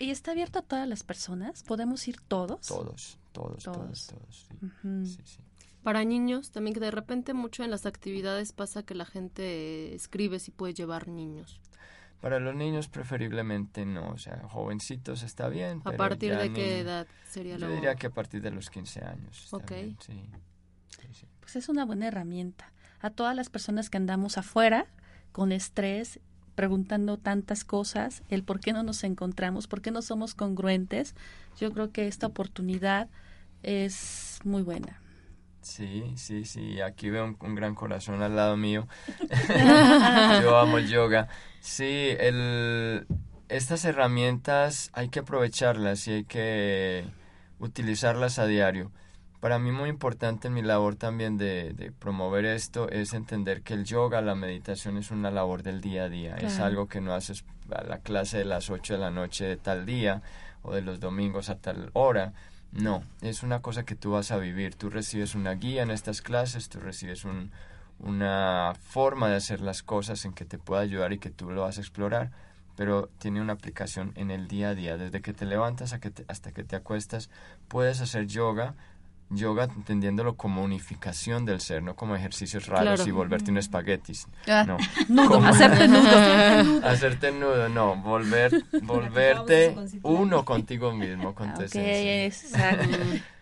¿Y está abierto a todas las personas? ¿Podemos ir todos? Todos, todos, todos, Todos. todos. sí. Ujú. Sí, sí. Para niños, también que de repente mucho en las actividades pasa que la gente escribe si puede llevar niños. Para los niños preferiblemente no, o sea, jovencitos está bien. ¿A pero partir de qué ni- edad sería Yo lo...? diría que a partir de los 15 años. está Ok. bien, sí. Sí, sí. Pues es una buena herramienta. A todas las personas que andamos afuera con estrés, preguntando tantas cosas, el por qué no nos encontramos, por qué no somos congruentes, yo creo que esta oportunidad es muy buena. Sí, sí, sí, aquí veo un, un gran corazón al lado mío. Yo amo el yoga. Sí, el, estas herramientas hay que aprovecharlas y hay que utilizarlas a diario. Para mí muy importante en mi labor también de, de promover esto es entender que el yoga, la meditación es una labor del día a día. Es algo que no haces a la clase de las 8 de la noche de tal día o de los domingos a tal hora. No, es una cosa que tú vas a vivir. Tú recibes una guía en estas clases, tú recibes un, una forma de hacer las cosas en que te pueda ayudar y que tú lo vas a explorar, pero tiene una aplicación en el día a día. Desde que te levantas a que te- hasta que te acuestas, puedes hacer yoga. Yoga entendiéndolo como unificación del ser, no como ejercicios raros Claro. y volverte un espaguetis. Ah, No. nudo, Como- hacerte nudo. Hacerte nudo, no, volver, volverte uno contigo mismo, con tu Ok, esencia. exacto.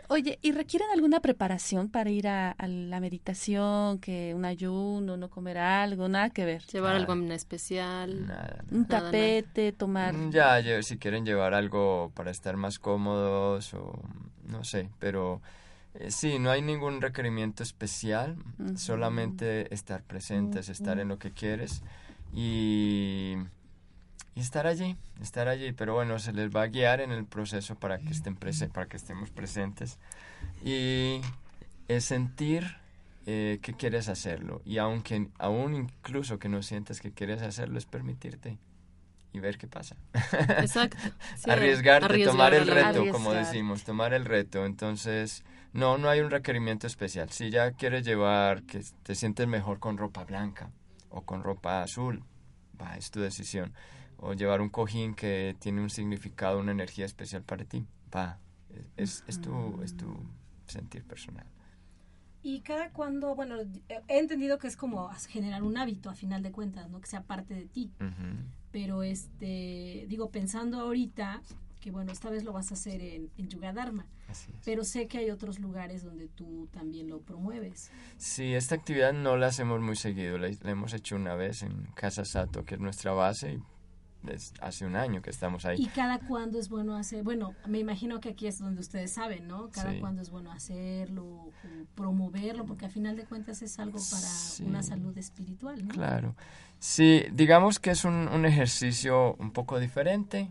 Oye, ¿y requieren alguna preparación para ir a, a la meditación, que un ayuno, no comer algo, nada que ver? Llevar Nada. algo en especial. Nada, Un Nada, tapete, tomar... Mm, Ya, si quieren llevar algo para estar más cómodos o no sé, pero sí, no hay ningún requerimiento especial, solamente estar presentes, estar en lo que quieres y, y estar allí, estar allí, pero bueno, se les va a guiar en el proceso para que estén prese- para que estemos presentes y es sentir eh, que quieres hacerlo y aunque aún incluso que no sientas que quieres hacerlo es permitirte y ver qué pasa. Exacto. Sí, Arriesgarte, arriesgar tomar el reto, como decimos, tomar el reto. Entonces, no, no hay un requerimiento especial. Si ya quieres llevar, que te sientes mejor con ropa blanca o con ropa azul, va, es tu decisión. O llevar un cojín que tiene un significado, una energía especial para ti, va, es, es, tu, es tu sentir personal. Y cada cuando, bueno, he entendido que es como generar un hábito a final de cuentas, ¿no? Que sea parte de ti. Pero este, digo, pensando ahorita que bueno, esta vez lo vas a hacer en, en Yuga Dharma, Así es. pero sé que hay otros lugares donde tú también lo promueves. Sí, esta actividad no la hacemos muy seguido, la, la hemos hecho una vez en Casa Sato, que es nuestra base, y es hace un año que estamos ahí. ¿Y cada cuándo es bueno hacer? Bueno, me imagino que aquí es donde ustedes saben, ¿no? Cada Sí. cuándo es bueno hacerlo, o promoverlo, porque a final de cuentas es algo para Sí. una salud espiritual, ¿no? Claro. Sí, digamos que es un, un ejercicio un poco diferente,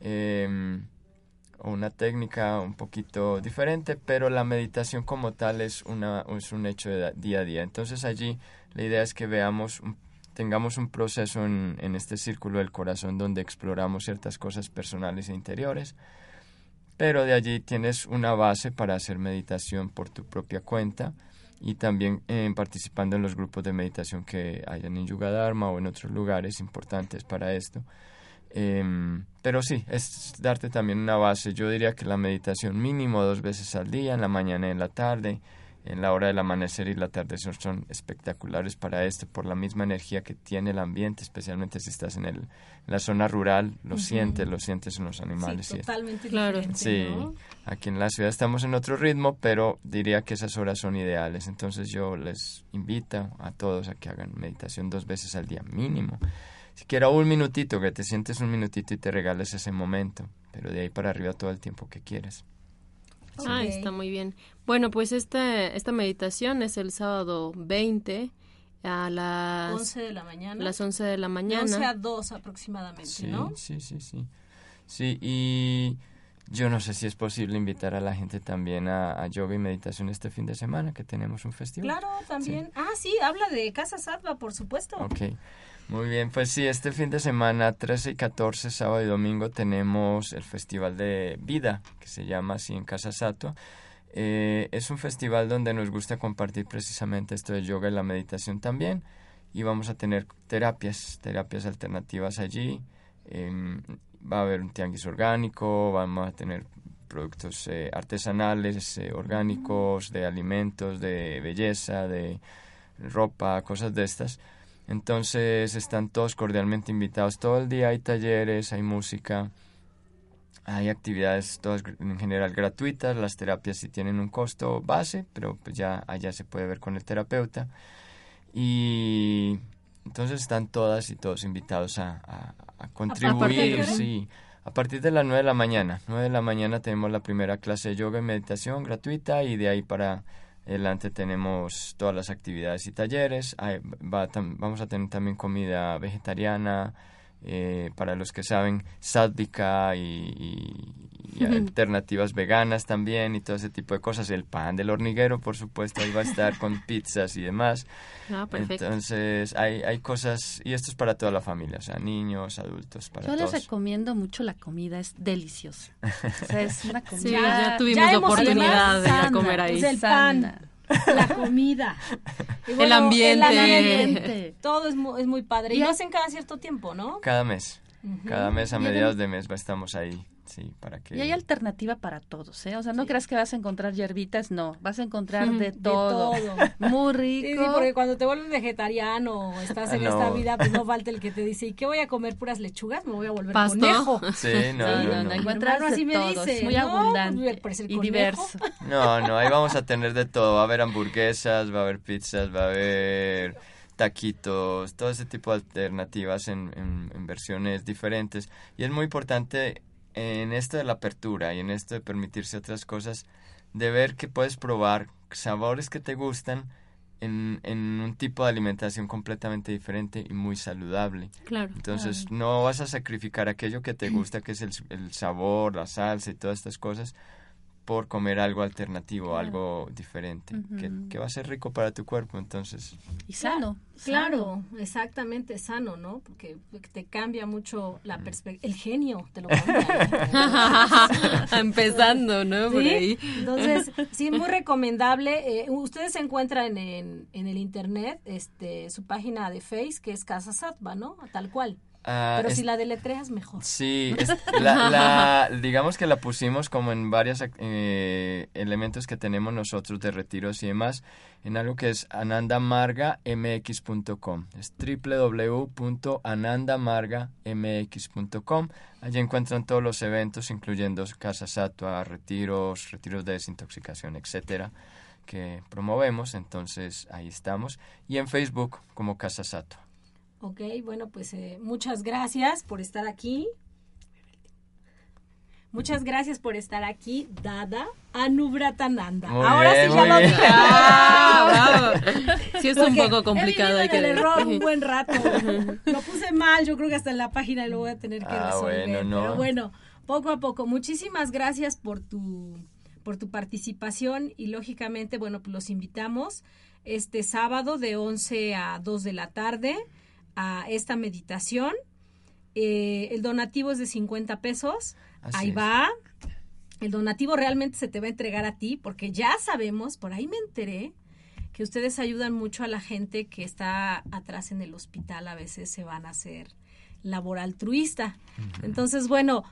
o una técnica un poquito diferente, pero la meditación como tal es, una, es un hecho de día a día. Entonces allí la idea es que veamos, tengamos un proceso en, este círculo del corazón donde exploramos ciertas cosas personales e interiores, pero de allí tienes una base para hacer meditación por tu propia cuenta y también eh, participando en los grupos de meditación que hayan en Yuga Dharma o en otros lugares importantes para esto. Em, pero sí, es darte también una base. Yo diría que la meditación mínimo dos veces al día, en la mañana y en la tarde, en la hora del amanecer y el atardecer son espectaculares para esto, por la misma energía que tiene el ambiente, especialmente si estás en, el, en la zona rural, lo sientes, lo sientes en los animales. Sí, y es- totalmente Claro. Sí, ¿no? aquí en la ciudad estamos en otro ritmo, pero diría que esas horas son ideales. Entonces yo les invito a todos a que hagan meditación dos veces al día mínimo. Siquiera un minutito, que te sientes un minutito y te regales ese momento, pero de ahí para arriba todo el tiempo que quieras. Ah, Ok. está muy bien. Bueno, pues este, esta meditación es el sábado 20 a las 11 de la mañana. las 11 de la De mañana. 11 a 2 aproximadamente, Sí, ¿no? sí, sí, sí. Sí, y yo no sé si es posible invitar a la gente también a, a yoga y meditación este fin de semana, que tenemos un festival. Claro, también. Ah, sí, habla de Casa Satva, por supuesto. Ok, muy bien. Pues sí, este fin de semana, 13 y 14, sábado y domingo, tenemos el Festival de Vida, que se llama así en Casa Sato. Eh, es un festival donde nos gusta compartir precisamente esto de yoga y la meditación también. Y vamos a tener terapias, terapias alternativas allí. Em, va a haber un tianguis orgánico, vamos a tener productos eh, artesanales, eh, orgánicos, de alimentos, de belleza, de ropa, cosas de estas. Entonces están todos cordialmente invitados. Todo el día hay talleres, hay música, hay actividades todas en general gratuitas. Las terapias sí tienen un costo base, pero pues ya allá se puede ver con el terapeuta. Y entonces están todas y todos invitados a, a- a contribuir. hora? sí, a partir de las 9 de la mañana. 9 de la mañana tenemos la primera clase de yoga y meditación gratuita y de ahí para adelante tenemos todas las actividades y talleres. Va vamos a tener también comida vegetariana, eh, para los que saben, sádvica y, y- alternativas veganas también y todo ese tipo de cosas. El pan del hormiguero, por supuesto, ahí va a estar con pizzas y demás. Ah, perfecto. Entonces, hay, hay cosas, y esto es para toda la familia, o sea, niños, adultos, para Yo les recomiendo mucho la comida, es deliciosa. O sea, es una comida. Sí, ya tuvimos ya la oportunidad de ir a sana, comer ahí. Pues el sana. pan, la comida. Y El ambiente. ambiente. Todo es muy, es muy padre. Y, Y lo hacen cada cierto tiempo, ¿no? Cada mes, cada mes a mediados de mes va- estamos ahí, sí, para que... Y hay alternativa para todos, ¿eh? O sea, no creas que vas a encontrar hierbitas, no. Vas a encontrar de De todo. todo. Muy rico. sí, porque cuando te vuelves vegetariano estás en Ah, no. esta vida, pues no falta el que te dice, ¿y qué voy a comer? ¿Puras lechugas? Me voy a volver Pasto. conejo. Sí, no, No, no, no, no. no, Mi encuentras así me todo, dice, es muy "No, abundante pues, el y conejo". diverso. No, no, ahí vamos a tener de todo. Va a haber hamburguesas, va a haber pizzas, va a haber taquitos, todo ese tipo de alternativas en, en- en versiones diferentes. Y es muy importante en esto de la apertura y en esto de permitirse otras cosas, de ver que puedes probar sabores que te gustan en, en un tipo de alimentación completamente diferente y muy saludable. Claro. Entonces no vas a sacrificar aquello que te gusta, que es el, el sabor, la salsa y todas estas cosas, por comer algo alternativo, Claro. algo diferente, que, va a ser rico para tu cuerpo. Entonces, Y sano. Claro, exactamente, sano, ¿no? Porque te cambia mucho la perspectiva, el genio te lo cambia. Empezando, ¿no? Por ¿Sí? ahí. Entonces, sí, muy recomendable. Eh, ustedes encuentran en, en el internet este su página de Face, que es Casa Satva, ¿no? Tal cual. Ah, Pero es- si la deletreas, mejor. Sí, es- la, la- digamos que la pusimos como en varios eh, elementos que tenemos nosotros de retiros y demás, en algo que es anandamargamx.com. Es www.anandamargamx.com. Allí encuentran todos los eventos, incluyendo Casa Satua, retiros, retiros de desintoxicación, etcétera, que promovemos. Entonces ahí estamos. Y en Facebook como Casa Satua. Ok, bueno, pues eh, muchas gracias por estar aquí. Muchas gracias por estar aquí, Dada Anubratananda. Muy Ahora bien, sí ya lo dije. Ah. Sí es un poco complicado. He que el error un buen rato. Lo puse mal, yo creo que hasta en la página lo voy a tener que Ah, resolver. bueno, no. Pero bueno, poco a poco. Muchísimas gracias por tu por tu participación y lógicamente, bueno, pues los invitamos este sábado de 11 a 2 de la tarde a esta meditación. Eh, el donativo es de 50 pesos. Así Ahí es. va. El donativo realmente se te va a entregar a ti porque ya sabemos, por ahí me enteré, que ustedes ayudan mucho a la gente que está atrás en el hospital. A veces se van a hacer labor altruista. Entonces, bueno,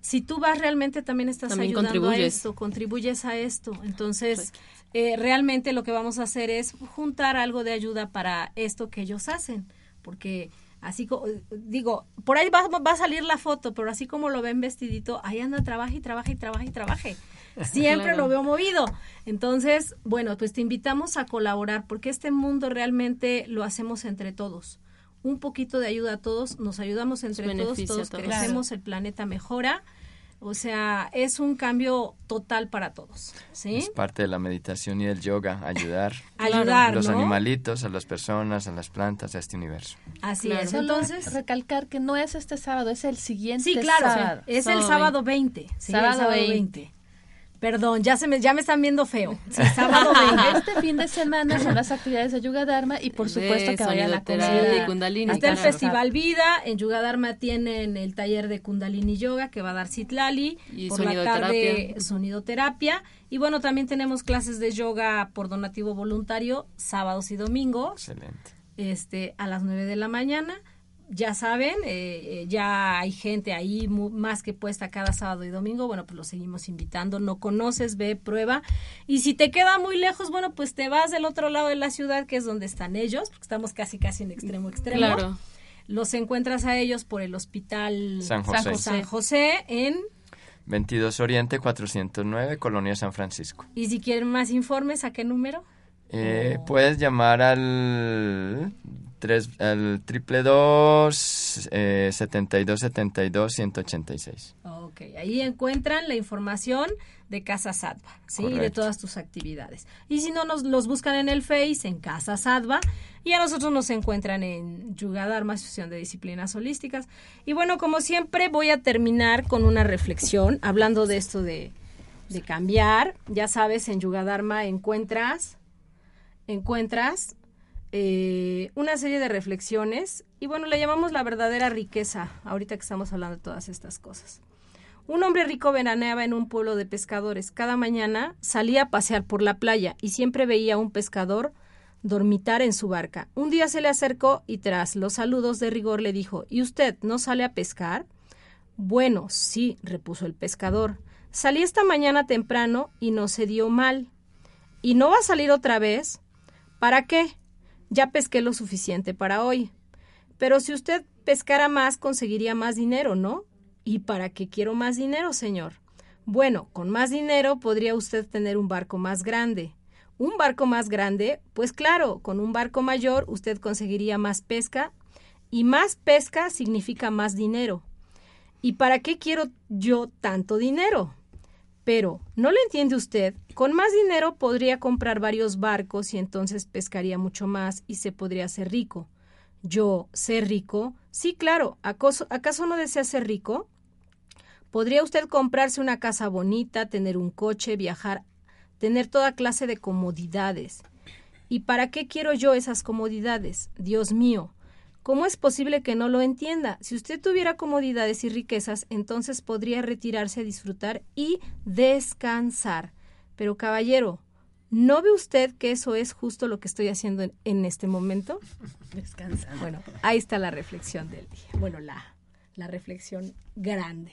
si tú vas realmente también estás También ayudando a contribuyes. esto, contribuyes a esto. Entonces, eh, realmente lo que vamos a hacer es juntar algo de ayuda para esto que ellos hacen, porque así como digo, por ahí va, va a salir la foto, pero así como lo ven vestidito, ahí anda, trabaja y trabaja y trabaja y trabaje. Siempre Claro. lo veo movido. Entonces, bueno, pues te invitamos a colaborar porque este mundo realmente lo hacemos entre todos. Un poquito de ayuda a todos, nos ayudamos entre todos, todos. crecemos, el planeta mejora. O sea, es un cambio total para todos, ¿sí? Es parte de la meditación y del yoga, ayudar Ayudar, a los ¿no? animalitos, a las personas, a las plantas, a este universo. Así Claro. es. Entonces, recalcar que no es este sábado, es el siguiente sí, claro, sábado. es el sábado 20. sí, el Sábado sábado 20. 20. Perdón, ya se me ya me están viendo feo. Sí, sábado 20. Este fin de semana son las actividades de Yuga Dharma y por De supuesto que vayan a la y Kundalini. Está el. Festival Vida, en Yugadharma tienen el taller de Kundalini Yoga que va a dar Citlali, Y por la sonidoterapia. tarde sonidoterapia y bueno, también tenemos clases de yoga por donativo voluntario sábados y domingos Excelente. este a las 9 de la mañana. Ya saben, eh, eh, ya hay gente ahí mu- más que puesta cada sábado y domingo. Bueno, pues los seguimos invitando. No conoces, ve, prueba. Y si te queda muy lejos, bueno, pues te vas del otro lado de la ciudad, que es donde están ellos, porque estamos casi, casi en extremo, extremo. Claro. Los encuentras a ellos por el hospital San José. San José en... 22 Oriente 409, Colonia San Francisco. Y si quieren más informes, ¿a qué número? Eh, Puedes llamar al, tres, al triple dos eh, 72 72 186. Ok, ahí encuentran la información de Casa Sadva, ¿sí? De todas tus actividades. Y si no, nos los buscan en el Face, en Casa Sadva, y a nosotros nos encuentran en Yuga Dharma, Asociación de Disciplinas Holísticas. Y bueno, como siempre, voy a terminar con una reflexión, hablando de esto de, de cambiar. Ya sabes, en Yuga Dharma encuentras, encuentras eh, una serie de reflexiones, y bueno, le llamamos la verdadera riqueza, ahorita que estamos hablando de todas estas cosas. Un hombre rico veraneaba en un pueblo de pescadores. Cada mañana salía a pasear por la playa y siempre veía a un pescador dormitar en su barca. Un día se le acercó y tras los saludos de rigor le dijo ¿Y usted no sale a pescar? Bueno, sí, repuso el pescador. Salí esta mañana temprano y no se dio mal. ¿Y no va a salir otra vez? ¿Para qué? Ya pesqué lo suficiente para hoy. Pero si usted pescara más, conseguiría más dinero, ¿no? ¿Y para qué quiero más dinero, señor? Bueno, con más dinero podría usted tener un barco más grande. ¿Un barco más grande? Pues claro, con un barco mayor usted conseguiría más pesca y más pesca significa más dinero. ¿Y para qué quiero yo tanto dinero? Pero, ¿no lo entiende usted? Con más dinero podría comprar varios barcos y entonces pescaría mucho más y se podría hacer rico. ¿Yo ser rico? Sí, claro. ¿Acaso, ¿Acaso no desea ser rico? Podría usted comprarse una casa bonita, tener un coche, viajar, tener toda clase de comodidades. ¿Y para qué quiero yo esas comodidades? Dios mío, ¿cómo es posible que no lo entienda? Si usted tuviera comodidades y riquezas, entonces podría retirarse a disfrutar y descansar. Pero caballero, ¿no ve usted que eso es justo lo que estoy haciendo en, en este momento? Descansando. Bueno, ahí está la reflexión del día. Bueno, la, la reflexión grande.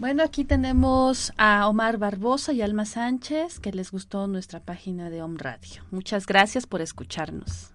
Bueno, aquí tenemos a Omar Barbosa y Alma Sánchez, que les gustó nuestra página de Om Radio. Muchas gracias por escucharnos.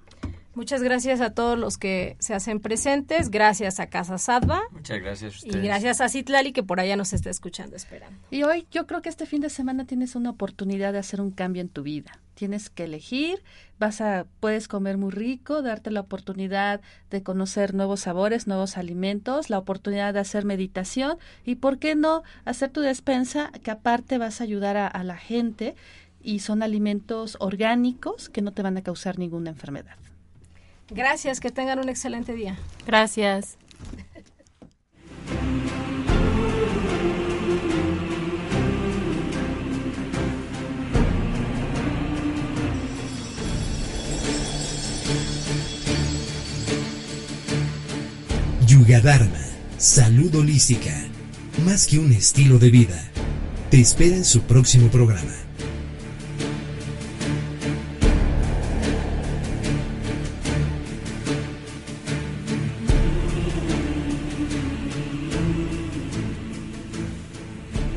Muchas gracias a todos los que se hacen presentes. Gracias a Casa Sadva. Muchas gracias a Y ustedes. gracias a Citlali que por allá nos está escuchando, esperando. Y hoy yo creo que este fin de semana tienes una oportunidad de hacer un cambio en tu vida. Tienes que elegir, vas a puedes comer muy rico, darte la oportunidad de conocer nuevos sabores, nuevos alimentos, la oportunidad de hacer meditación y por qué no hacer tu despensa que aparte vas a ayudar a, a la gente y son alimentos orgánicos que no te van a causar ninguna enfermedad. Gracias, que tengan un excelente día. Gracias. Yuga Dharma, salud holística, más que un estilo de vida. Te espera en su próximo programa.